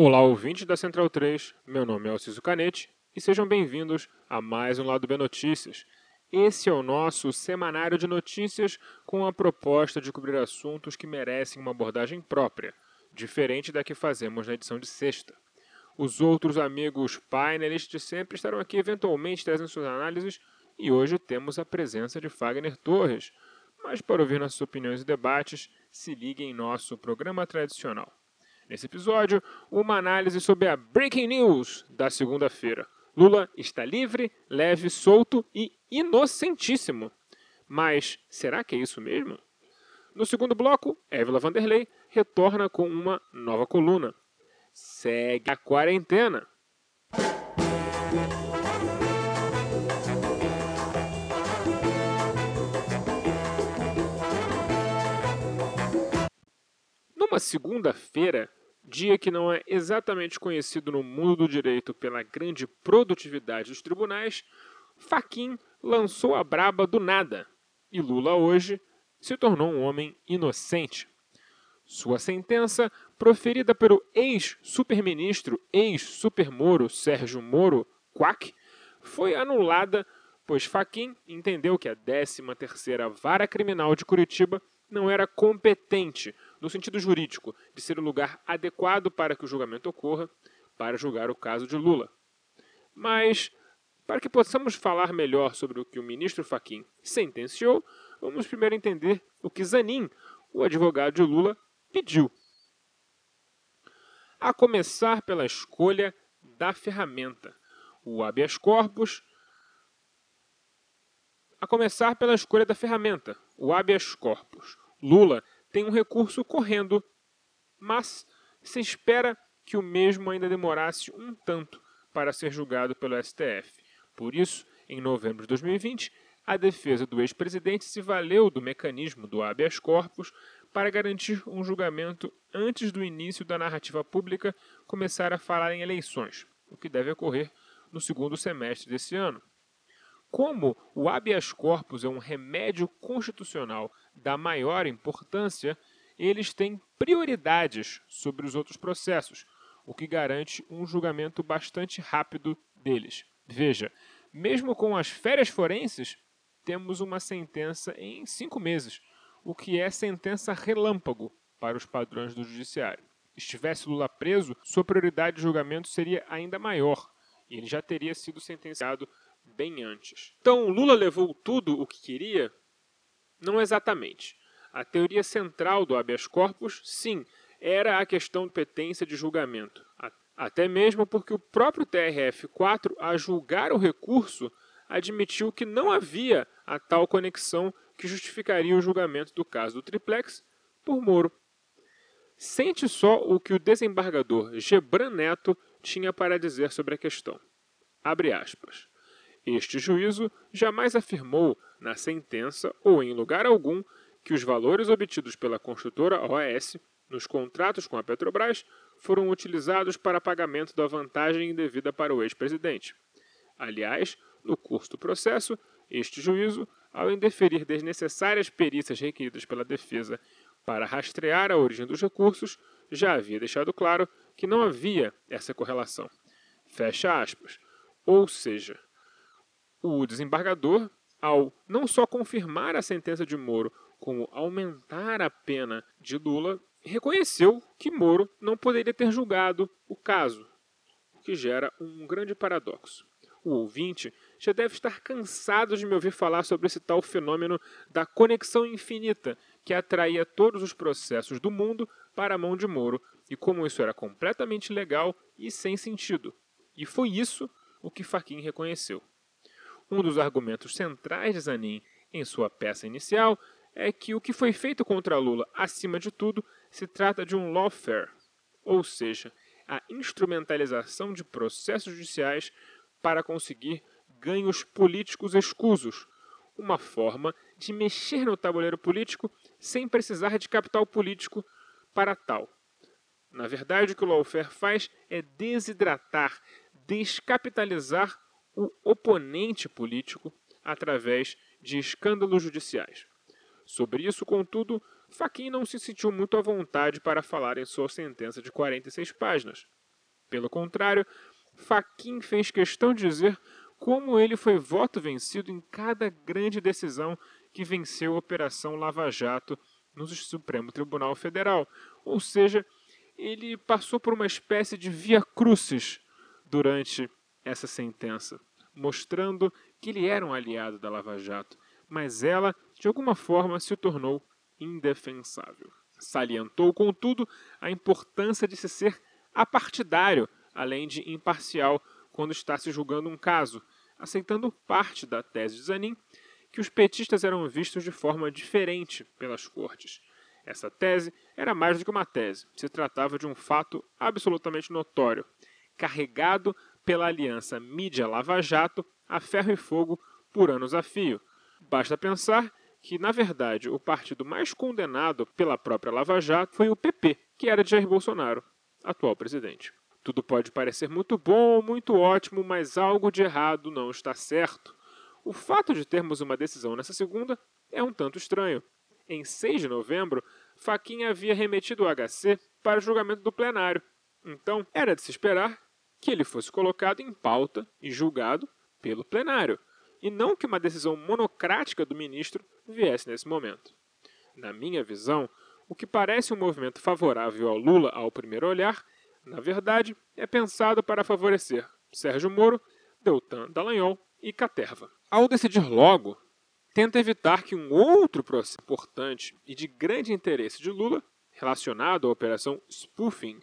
Olá, ouvintes da Central 3, meu nome é Alciso Canete e sejam bem-vindos a mais um Lado B Notícias. Esse é o nosso semanário de notícias com a proposta de cobrir assuntos que merecem uma abordagem própria, diferente da que fazemos na edição de sexta. Os outros amigos painelistas sempre estarão aqui eventualmente trazendo suas análises e hoje temos a presença de Fagner Torres. Mas para ouvir nossas opiniões e debates, se ligue em nosso programa tradicional. Nesse episódio, uma análise sobre a Breaking News da segunda-feira. Lula está livre, leve, solto e inocentíssimo. Mas será que é isso mesmo? No segundo bloco, Évila Vanderlei retorna com uma nova coluna. Segue a quarentena. Numa segunda-feira, dia que não é exatamente conhecido no mundo do direito pela grande produtividade dos tribunais, Faquin lançou a braba do nada e Lula hoje se tornou um homem inocente. Sua sentença, proferida pelo ex-superministro, ex-supermoro Sérgio Moro, Quack, foi anulada, pois Faquin entendeu que a 13ª Vara Criminal de Curitiba não era competente no sentido jurídico, de ser o lugar adequado para que o julgamento ocorra, para julgar o caso de Lula. Mas, para que possamos falar melhor sobre o que o ministro Faquim sentenciou, vamos primeiro entender o que Zanin, o advogado de Lula, pediu. A começar pela escolha da ferramenta. O habeas corpus. A começar pela escolha da ferramenta, o habeas corpus. Lula tem um recurso correndo, mas se espera que o mesmo ainda demorasse um tanto para ser julgado pelo STF. Por isso, em novembro de 2020, a defesa do ex-presidente se valeu do mecanismo do habeas corpus para garantir um julgamento antes do início da narrativa pública começar a falar em eleições, o que deve ocorrer no segundo semestre desse ano. Como o habeas corpus é um remédio constitucional da maior importância, eles têm prioridades sobre os outros processos, o que garante um julgamento bastante rápido deles. Veja, mesmo com as férias forenses, temos uma sentença em cinco meses, o que é sentença relâmpago para os padrões do judiciário. Estivesse Lula preso, sua prioridade de julgamento seria ainda maior, e ele já teria sido sentenciado bem antes. Então, Lula levou tudo o que queria? Não exatamente. A teoria central do habeas corpus, sim, era a questão de competência de julgamento. Até mesmo porque o próprio TRF4, a julgar o recurso, admitiu que não havia a tal conexão que justificaria o julgamento do caso do triplex por Moro. Sente só o que o desembargador Gebran Neto tinha para dizer sobre a questão. Abre aspas. Este juízo jamais afirmou, na sentença ou em lugar algum, que os valores obtidos pela construtora OAS nos contratos com a Petrobras foram utilizados para pagamento da vantagem indevida para o ex-presidente. Aliás, no curso do processo, este juízo, ao indeferir desnecessárias perícias requeridas pela defesa para rastrear a origem dos recursos, já havia deixado claro que não havia essa correlação. Fecha aspas. Ou seja, o desembargador, ao não só confirmar a sentença de Moro, como aumentar a pena de Lula, reconheceu que Moro não poderia ter julgado o caso, o que gera um grande paradoxo. O ouvinte já deve estar cansado de me ouvir falar sobre esse tal fenômeno da conexão infinita que atraía todos os processos do mundo para a mão de Moro e como isso era completamente legal e sem sentido. E foi isso o que Faquin reconheceu. Um dos argumentos centrais de Zanin em sua peça inicial é que o que foi feito contra Lula, acima de tudo, se trata de um lawfare, ou seja, a instrumentalização de processos judiciais para conseguir ganhos políticos escusos, uma forma de mexer no tabuleiro político sem precisar de capital político para tal. Na verdade, o que o lawfare faz é desidratar, descapitalizar o oponente político através de escândalos judiciais. Sobre isso, contudo, Faquin não se sentiu muito à vontade para falar em sua sentença de 46 páginas. Pelo contrário, Faquin fez questão de dizer como ele foi voto vencido em cada grande decisão que venceu a Operação Lava Jato no Supremo Tribunal Federal. Ou seja, ele passou por uma espécie de via crucis durante essa sentença, mostrando que ele era um aliado da Lava Jato, mas ela, de alguma forma, se tornou indefensável. Salientou, contudo, a importância de se ser apartidário, além de imparcial, quando está se julgando um caso, aceitando parte da tese de Zanin, que os petistas eram vistos de forma diferente pelas cortes. Essa tese era mais do que uma tese, se tratava de um fato absolutamente notório, carregado pela aliança mídia-Lava Jato a ferro e fogo por anos a fio. Basta pensar que, na verdade, o partido mais condenado pela própria Lava Jato foi o PP, que era de Jair Bolsonaro, atual presidente. Tudo pode parecer muito bom, muito ótimo, mas algo de errado não está certo. O fato de termos uma decisão nessa segunda é um tanto estranho. Em 6 de novembro, Faquinha havia remetido o HC para julgamento do plenário. Então, era de se esperar que ele fosse colocado em pauta e julgado pelo plenário e não que uma decisão monocrática do ministro viesse nesse momento. Na minha visão, o que parece um movimento favorável ao Lula ao primeiro olhar, na verdade, é pensado para favorecer Sérgio Moro, Deltan Dallagnol e Caterva. Ao decidir logo, tenta evitar que um outro processo importante e de grande interesse de Lula, relacionado à operação spoofing,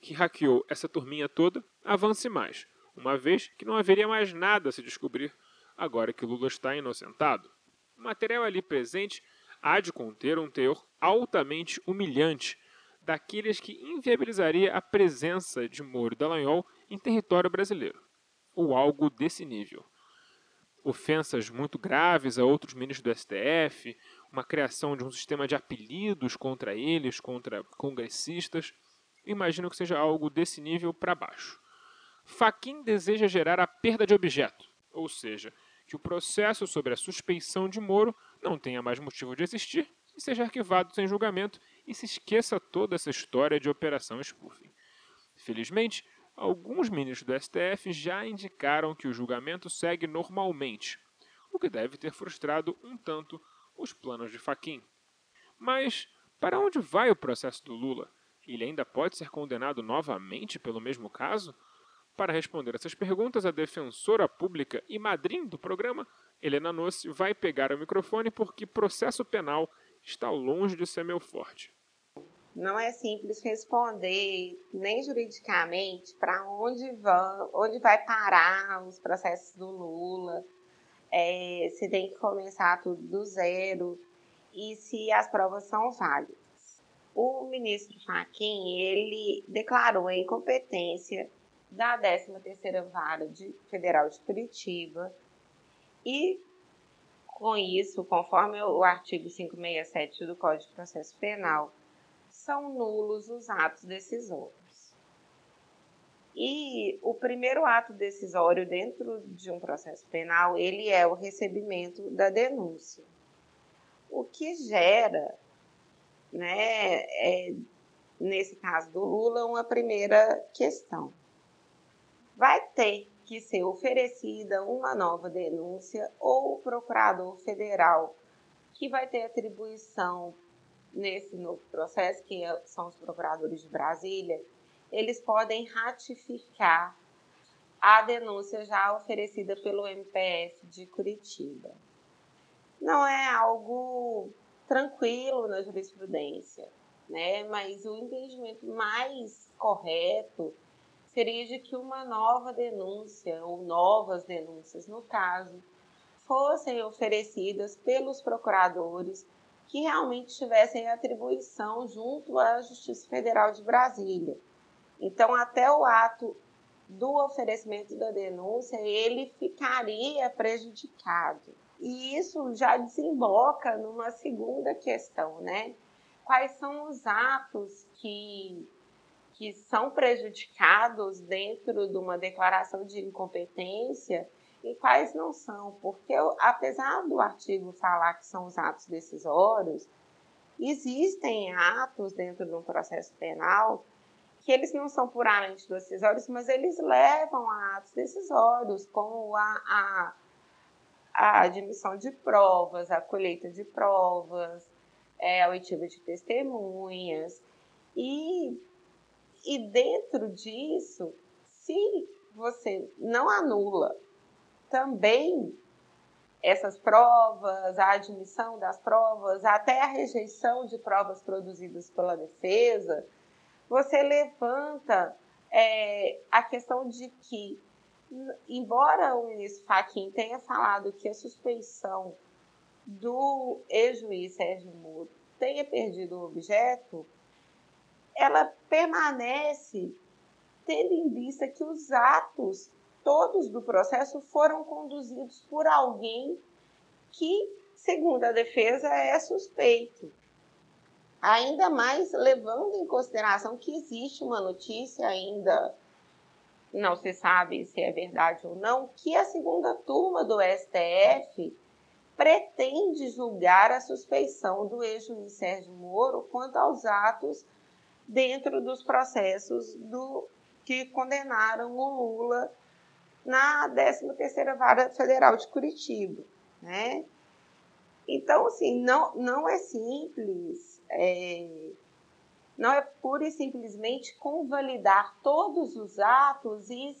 que hackeou essa turminha toda, avance mais, uma vez que não haveria mais nada a se descobrir agora que Lula está inocentado. O material ali presente há de conter um teor altamente humilhante, daqueles que inviabilizaria a presença de Moro Dallagnol em território brasileiro, ou algo desse nível. Ofensas muito graves a outros ministros do STF, uma criação de um sistema de apelidos contra eles, contra congressistas. Imagino que seja algo desse nível para baixo. Faquin deseja gerar a perda de objeto, ou seja, que o processo sobre a suspeição de Moro não tenha mais motivo de existir e seja arquivado sem julgamento e se esqueça toda essa história de operação spoofing. Felizmente, alguns ministros do STF já indicaram que o julgamento segue normalmente, o que deve ter frustrado um tanto os planos de Faquim. Mas para onde vai o processo do Lula? Ele ainda pode ser condenado novamente pelo mesmo caso? Para responder essas perguntas, a defensora pública e madrinha do programa, Helena Nossi, vai pegar o microfone porque processo penal está longe de ser meu forte. Não é simples responder, nem juridicamente, para onde, vão, onde vai parar os processos do Lula, é, se tem que começar tudo do zero e se as provas são válidas. O ministro Fachin, ele declarou a incompetência da 13ª Vara de Federal de Curitiba e com isso, conforme o artigo 567 do Código de Processo Penal, são nulos os atos decisórios. E o primeiro ato decisório dentro de um processo penal, ele é o recebimento da denúncia. O que gera, né, é, nesse caso do Lula, uma primeira questão vai ter que ser oferecida uma nova denúncia ou o procurador federal que vai ter atribuição nesse novo processo, que é, são os procuradores de Brasília, eles podem ratificar a denúncia já oferecida pelo MPF de Curitiba. Não é algo tranquilo na jurisprudência, né? mas o entendimento mais correto seria de que uma nova denúncia, ou novas denúncias, no caso, fossem oferecidas pelos procuradores que realmente tivessem atribuição junto à Justiça Federal de Brasília. Então, até o ato do oferecimento da denúncia, ele ficaria prejudicado. E isso já desemboca numa segunda questão, né? Quais são os atos que que são prejudicados dentro de uma declaração de incompetência e quais não são, porque apesar do artigo falar que são os atos decisórios, existem atos dentro de um processo penal que eles não são puramente decisórios, mas eles levam a atos decisórios, como a, a, a admissão de provas, a colheita de provas, é, a oitiva de testemunhas. E, e dentro disso, se você não anula também essas provas, a admissão das provas, até a rejeição de provas produzidas pela defesa, você levanta é, a questão de que, embora o ministro Fachin tenha falado que a suspeição do ex-juiz Sérgio Moro tenha perdido o objeto, ela permanece tendo em vista que os atos todos do processo foram conduzidos por alguém que, segundo a defesa, é suspeito. Ainda mais levando em consideração que existe uma notícia ainda, não se sabe se é verdade ou não, que a segunda turma do STF pretende julgar a suspeição do ex-juiz Sérgio Moro quanto aos atos dentro dos processos do, que condenaram o Lula na 13ª Vara Federal de Curitiba, né? Então, assim, não, não é simples, é, não é pura e simplesmente convalidar todos os atos e,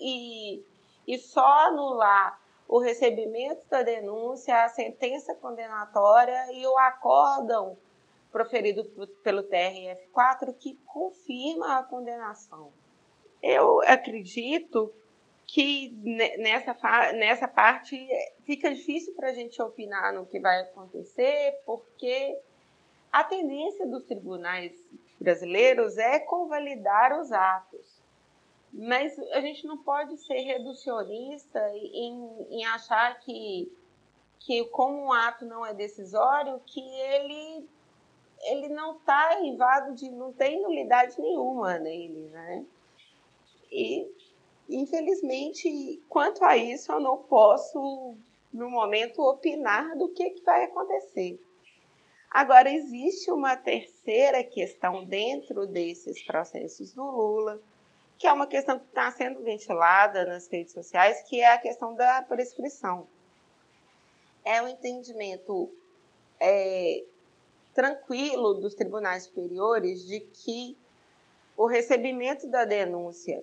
e, e só anular o recebimento da denúncia, a sentença condenatória e o acórdão proferido pelo TRF4 que confirma a condenação. Eu acredito que nessa, nessa parte fica difícil para a gente opinar no que vai acontecer, porque a tendência dos tribunais brasileiros é convalidar os atos. Mas a gente não pode ser reducionista em, em achar que, que, como um ato não é decisório, que ele, ele não está invado de. não tem nulidade nenhuma nele, né? E Infelizmente, quanto a isso, eu não posso, no momento, opinar do que, que vai acontecer. Agora, existe uma terceira questão dentro desses processos do Lula, que é uma questão que está sendo ventilada nas redes sociais, que é a questão da prescrição. É o um entendimento é, tranquilo dos tribunais superiores de que o recebimento da denúncia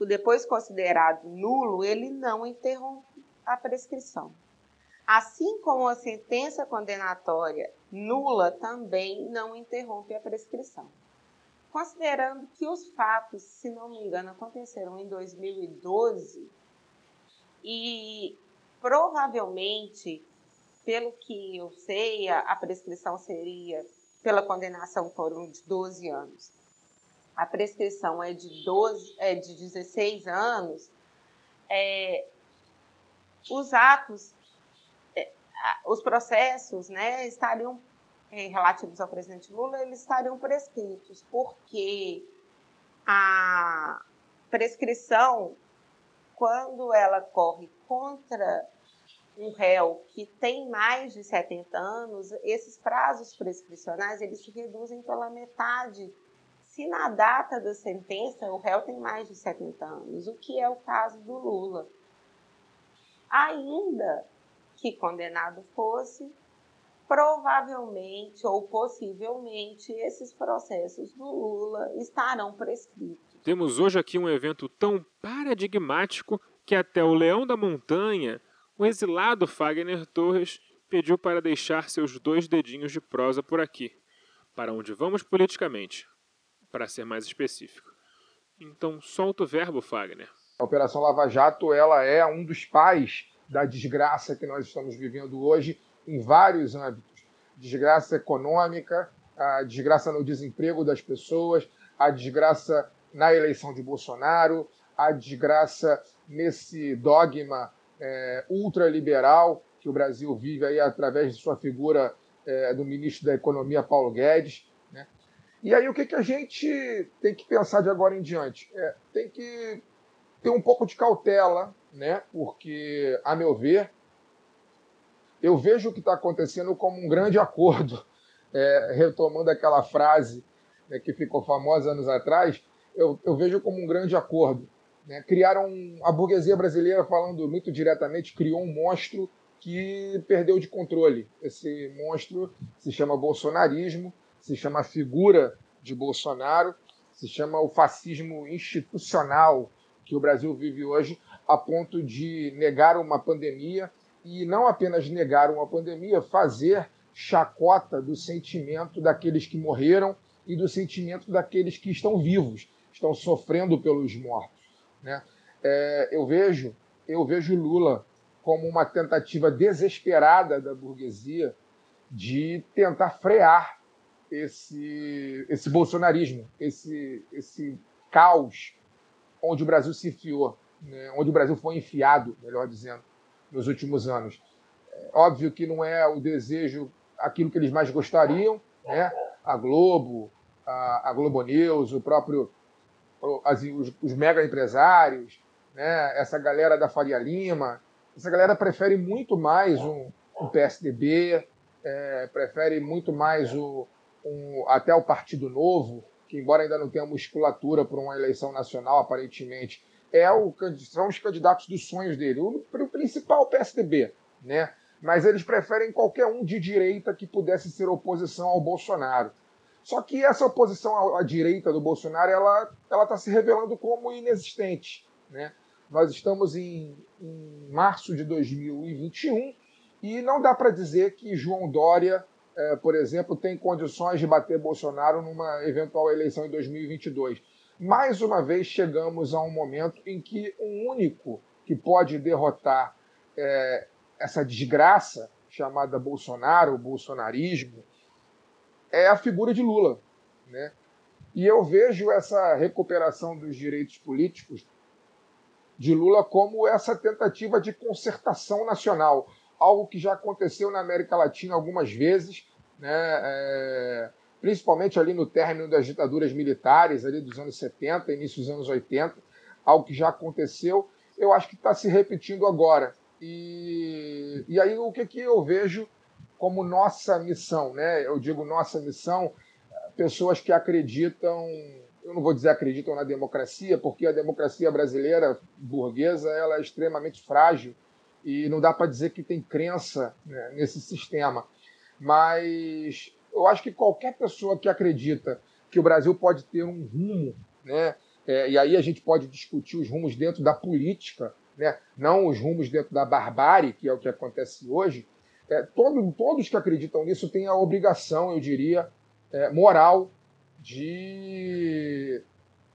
depois considerado nulo, ele não interrompe a prescrição. Assim como a sentença condenatória nula também não interrompe a prescrição. Considerando que os fatos, se não me engano, aconteceram em 2012 e provavelmente, pelo que eu sei, a prescrição seria pela condenação foram de 12 anos a prescrição é de, 12, é de 16 anos, é, os atos, os processos né, estariam é, relativos ao presidente Lula, eles estariam prescritos, porque a prescrição, quando ela corre contra um réu que tem mais de 70 anos, esses prazos prescricionais eles se reduzem pela metade se na data da sentença o réu tem mais de 70 anos, o que é o caso do Lula. Ainda que condenado fosse, provavelmente ou possivelmente esses processos do Lula estarão prescritos. Temos hoje aqui um evento tão paradigmático que até o Leão da Montanha, o exilado Fagner Torres, pediu para deixar seus dois dedinhos de prosa por aqui. Para onde vamos politicamente? para ser mais específico. Então, solta o verbo, Fagner. A Operação Lava Jato ela é um dos pais da desgraça que nós estamos vivendo hoje em vários âmbitos. Desgraça econômica, a desgraça no desemprego das pessoas, a desgraça na eleição de Bolsonaro, a desgraça nesse dogma é, ultraliberal que o Brasil vive aí através de sua figura é, do ministro da Economia, Paulo Guedes. E aí o que, que a gente tem que pensar de agora em diante? É, tem que ter um pouco de cautela, né? porque, a meu ver, eu vejo o que está acontecendo como um grande acordo, é, retomando aquela frase né, que ficou famosa anos atrás, eu, eu vejo como um grande acordo. Né? Criaram a burguesia brasileira, falando muito diretamente, criou um monstro que perdeu de controle. Esse monstro se chama bolsonarismo, se chama figura de Bolsonaro, se chama o fascismo institucional que o Brasil vive hoje, a ponto de negar uma pandemia e não apenas negar uma pandemia, fazer chacota do sentimento daqueles que morreram e do sentimento daqueles que estão vivos, estão sofrendo pelos mortos. Né? É, eu vejo, eu vejo Lula como uma tentativa desesperada da burguesia de tentar frear esse, esse bolsonarismo, esse, esse caos onde o Brasil se enfiou, né? onde o Brasil foi enfiado, melhor dizendo, nos últimos anos. É óbvio que não é o desejo, aquilo que eles mais gostariam, né? a Globo, a, a Globo News, o próprio, as, os, os mega empresários, né? essa galera da Faria Lima, essa galera prefere muito mais um, um PSDB, é, prefere muito mais o, um, até o Partido Novo, que embora ainda não tenha musculatura para uma eleição nacional, aparentemente, é o, são os candidatos dos sonhos dele. O, o principal PSDB, né? Mas eles preferem qualquer um de direita que pudesse ser oposição ao Bolsonaro. Só que essa oposição à, direita do Bolsonaro, ela está se revelando como inexistente, né? Nós estamos em, em março de 2021 e não dá para dizer que João Dória, é, por exemplo, tem condições de bater Bolsonaro numa eventual eleição em 2022. Mais uma vez chegamos a um momento em que o único que pode derrotar é, essa desgraça chamada Bolsonaro, o bolsonarismo, é a figura de Lula. Né? E eu vejo essa recuperação dos direitos políticos de Lula como essa tentativa de concertação nacional, algo que já aconteceu na América Latina algumas vezes, né, é, principalmente ali no término das ditaduras militares, ali dos anos 70, início dos anos 80, algo que já aconteceu, eu acho que está se repetindo agora. E, e aí o que, que eu vejo como nossa missão, né? Eu digo nossa missão, pessoas que acreditam eu não vou dizer acreditam na democracia, porque a democracia brasileira burguesa ela é extremamente frágil e não dá para dizer que tem crença né, nesse sistema. Mas eu acho que qualquer pessoa que acredita que o Brasil pode ter um rumo, né, é, e aí a gente pode discutir os rumos dentro da política, né, não os rumos dentro da barbárie, que é o que acontece hoje, é, todo, todos que acreditam nisso têm a obrigação, eu diria, é, moral de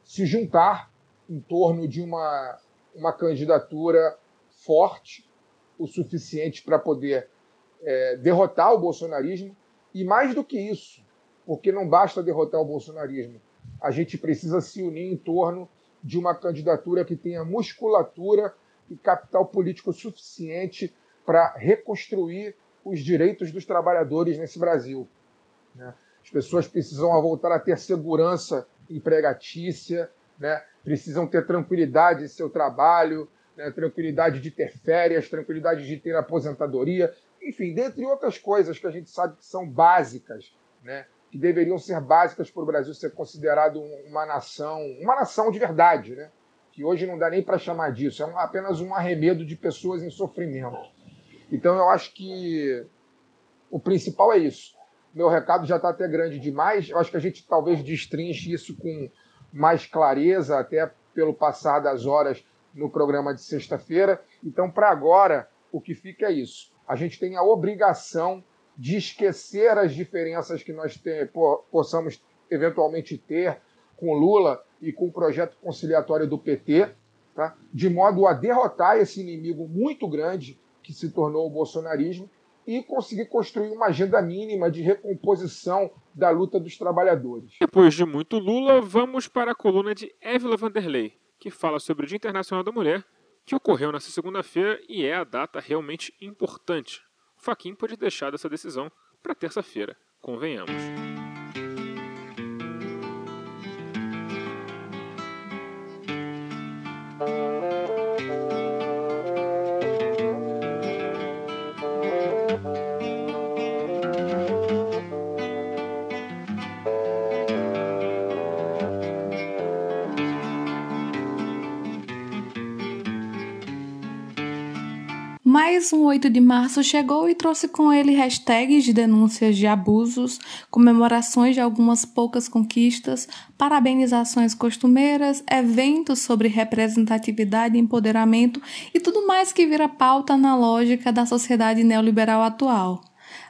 se juntar em torno de uma, uma candidatura forte o suficiente para poder é, derrotar o bolsonarismo e mais do que isso, porque não basta derrotar o bolsonarismo, a gente precisa se unir em torno de uma candidatura que tenha musculatura e capital político suficiente para reconstruir os direitos dos trabalhadores nesse Brasil. Né? As pessoas precisam voltar a ter segurança empregatícia, né? precisam ter tranquilidade em seu trabalho, né? tranquilidade de ter férias, tranquilidade de ter aposentadoria, enfim, dentre outras coisas que a gente sabe que são básicas, né? que deveriam ser básicas para o Brasil ser considerado uma nação, uma nação de verdade, né? que hoje não dá nem para chamar disso, é apenas um arremedo de pessoas em sofrimento. Então eu acho que o principal é isso meu recado já está até grande demais. Eu acho que a gente talvez destrinche isso com mais clareza, até pelo passar das horas no programa de sexta-feira. Então, para agora, o que fica é isso. A gente tem a obrigação de esquecer as diferenças que nós tem, possamos eventualmente ter com Lula e com o projeto conciliatório do PT, tá? de modo a derrotar esse inimigo muito grande que se tornou o bolsonarismo e conseguir construir uma agenda mínima de recomposição da luta dos trabalhadores. Depois de muito Lula, vamos para a coluna de Évila Vanderlei, que fala sobre o Dia Internacional da Mulher, que ocorreu nesta segunda-feira e é a data realmente importante. O Faquin pode deixar dessa decisão para terça-feira, convenhamos. Mais um 8 de março chegou e trouxe com ele hashtags de denúncias de abusos, comemorações de algumas poucas conquistas, parabenizações costumeiras, eventos sobre representatividade e empoderamento e tudo mais que vira pauta na lógica da sociedade neoliberal atual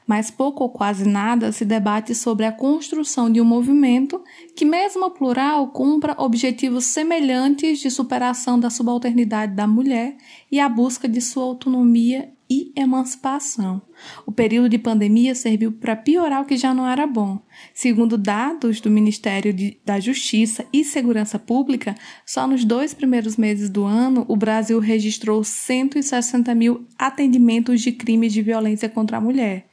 mas pouco ou quase nada se debate sobre a construção de um movimento que, mesmo plural, cumpra objetivos semelhantes de superação da subalternidade da mulher e a busca de sua autonomia e emancipação. O período de pandemia serviu para piorar o que já não era bom. Segundo dados do Ministério de, da Justiça e Segurança Pública, só nos dois primeiros meses do ano, o Brasil registrou 160 mil atendimentos de crimes de violência contra a mulher.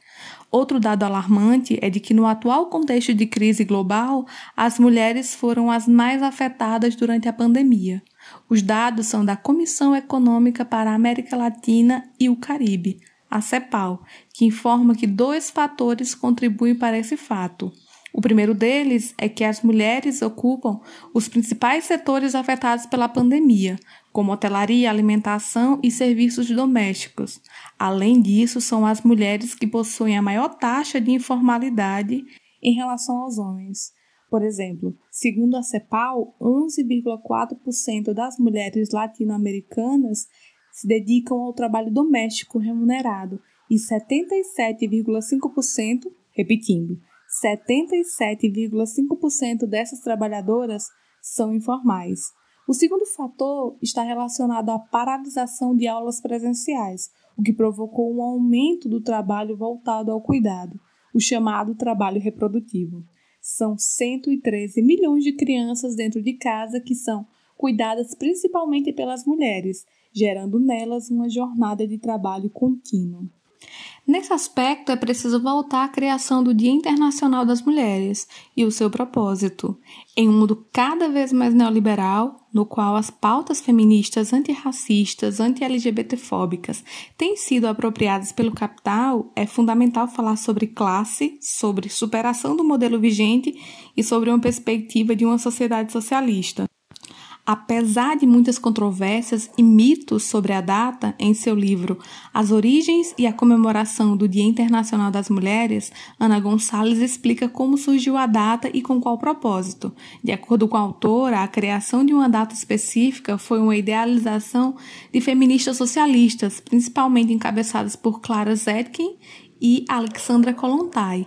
Outro dado alarmante é de que, no atual contexto de crise global, as mulheres foram as mais afetadas durante a pandemia. Os dados são da Comissão Econômica para a América Latina e o Caribe, a CEPAL, que informa que dois fatores contribuem para esse fato. O primeiro deles é que as mulheres ocupam os principais setores afetados pela pandemia, como hotelaria, alimentação e serviços domésticos. Além disso, são as mulheres que possuem a maior taxa de informalidade em relação aos homens. Por exemplo, segundo a CEPAL, 11,4% das mulheres latino-americanas se dedicam ao trabalho doméstico remunerado e 77,5%, repetindo, 77,5% dessas trabalhadoras são informais. O segundo fator está relacionado à paralisação de aulas presenciais, o que provocou um aumento do trabalho voltado ao cuidado, o chamado trabalho reprodutivo. São 113 milhões de crianças dentro de casa que são cuidadas principalmente pelas mulheres, gerando nelas uma jornada de trabalho contínuo. Nesse aspecto, é preciso voltar à criação do Dia Internacional das Mulheres e o seu propósito. Em um mundo cada vez mais neoliberal, no qual as pautas feministas antirracistas, anti-LGBTfóbicas têm sido apropriadas pelo capital, é fundamental falar sobre classe, sobre superação do modelo vigente e sobre uma perspectiva de uma sociedade socialista. Apesar de muitas controvérsias e mitos sobre a data, em seu livro As Origens e a Comemoração do Dia Internacional das Mulheres, Ana Gonçalves explica como surgiu a data e com qual propósito. De acordo com a autora, a criação de uma data específica foi uma idealização de feministas socialistas, principalmente encabeçadas por Clara Zetkin e Alexandra Kollontai.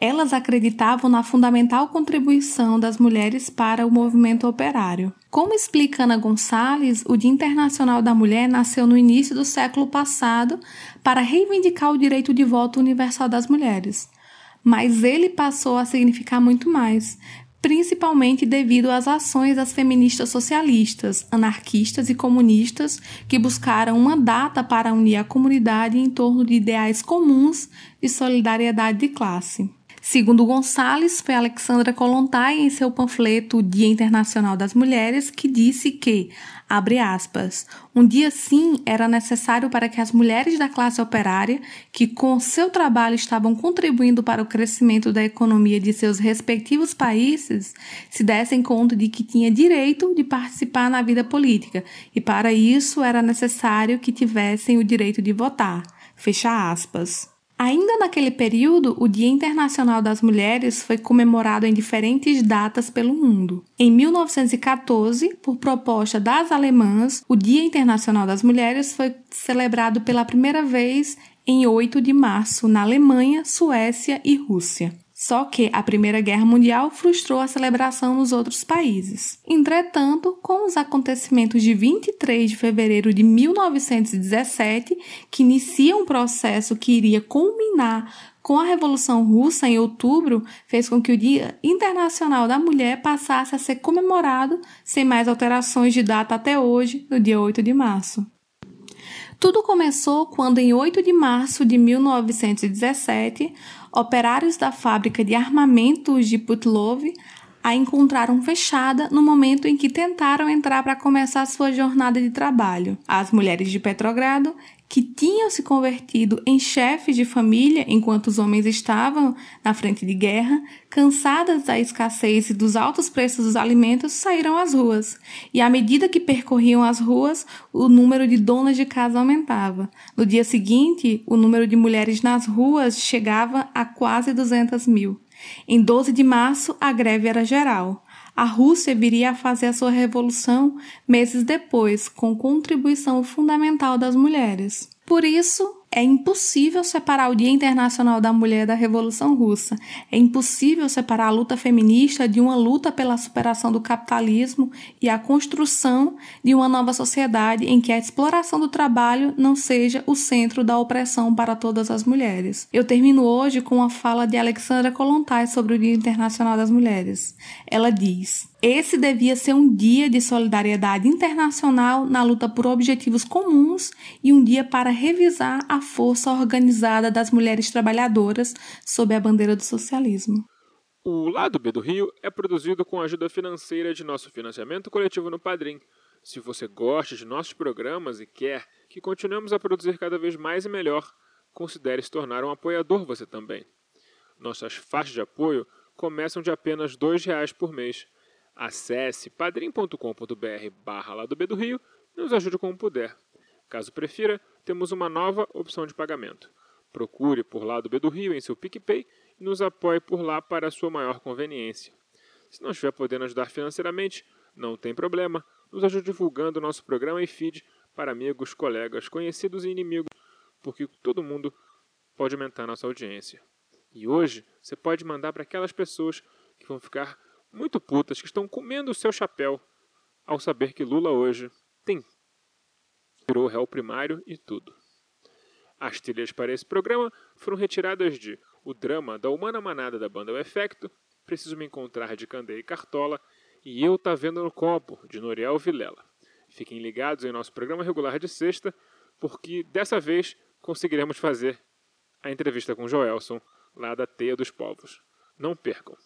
Elas acreditavam na fundamental contribuição das mulheres para o movimento operário. Como explica Ana Gonçalves, o Dia Internacional da Mulher nasceu no início do século passado para reivindicar o direito de voto universal das mulheres. Mas ele passou a significar muito mais, principalmente devido às ações das feministas socialistas, anarquistas e comunistas que buscaram uma data para unir a comunidade em torno de ideais comuns de solidariedade de classe. Segundo Gonçalves, foi Alexandra Kolontai em seu panfleto Dia Internacional das Mulheres que disse que, abre aspas, um dia sim era necessário para que as mulheres da classe operária, que com seu trabalho estavam contribuindo para o crescimento da economia de seus respectivos países, se dessem conta de que tinha direito de participar na vida política e para isso era necessário que tivessem o direito de votar. Fecha aspas. Ainda naquele período, o Dia Internacional das Mulheres foi comemorado em diferentes datas pelo mundo. Em 1914, por proposta das alemãs, o Dia Internacional das Mulheres foi celebrado pela primeira vez em 8 de março na Alemanha, Suécia e Rússia. Só que a Primeira Guerra Mundial frustrou a celebração nos outros países. Entretanto, com os acontecimentos de 23 de fevereiro de 1917, que inicia um processo que iria culminar com a Revolução Russa em outubro, fez com que o Dia Internacional da Mulher passasse a ser comemorado sem mais alterações de data até hoje, no dia 8 de março. Tudo começou quando, em 8 de março de 1917, operários da fábrica de armamentos de Putlov a encontraram fechada no momento em que tentaram entrar para começar sua jornada de trabalho. As mulheres de Petrogrado que tinham se convertido em chefes de família enquanto os homens estavam na frente de guerra, cansadas da escassez e dos altos preços dos alimentos, saíram às ruas. E à medida que percorriam as ruas, o número de donas de casa aumentava. No dia seguinte, o número de mulheres nas ruas chegava a quase 200 mil. Em 12 de março, a greve era geral. A Rússia viria a fazer a sua revolução meses depois, com contribuição fundamental das mulheres. Por isso, é impossível separar o Dia Internacional da Mulher da Revolução Russa. É impossível separar a luta feminista de uma luta pela superação do capitalismo e a construção de uma nova sociedade em que a exploração do trabalho não seja o centro da opressão para todas as mulheres. Eu termino hoje com a fala de Alexandra Kolontai sobre o Dia Internacional das Mulheres. Ela diz: esse devia ser um dia de solidariedade internacional na luta por objetivos comuns e um dia para revisar a força organizada das mulheres trabalhadoras sob a bandeira do socialismo. O Lado B do Rio é produzido com a ajuda financeira de nosso financiamento coletivo no Padrim. Se você gosta de nossos programas e quer que continuemos a produzir cada vez mais e melhor, considere se tornar um apoiador você também. Nossas faixas de apoio começam de apenas R$ reais por mês Acesse padrim.com.br barra lá do B do Rio e nos ajude como puder. Caso prefira, temos uma nova opção de pagamento. Procure por lá do B do Rio em seu PicPay e nos apoie por lá para sua maior conveniência. Se não estiver podendo ajudar financeiramente, não tem problema, nos ajude divulgando nosso programa e feed para amigos, colegas, conhecidos e inimigos, porque todo mundo pode aumentar nossa audiência. E hoje você pode mandar para aquelas pessoas que vão ficar muito putas que estão comendo o seu chapéu ao saber que Lula hoje tem virou réu primário e tudo. As trilhas para esse programa foram retiradas de O Drama da Humana Manada da banda O Efecto, Preciso Me Encontrar de Candeia e Cartola e Eu Tá Vendo no Copo, de Noriel Vilela. Fiquem ligados em nosso programa regular de sexta, porque dessa vez conseguiremos fazer a entrevista com Joelson, lá da Teia dos Povos. Não percam!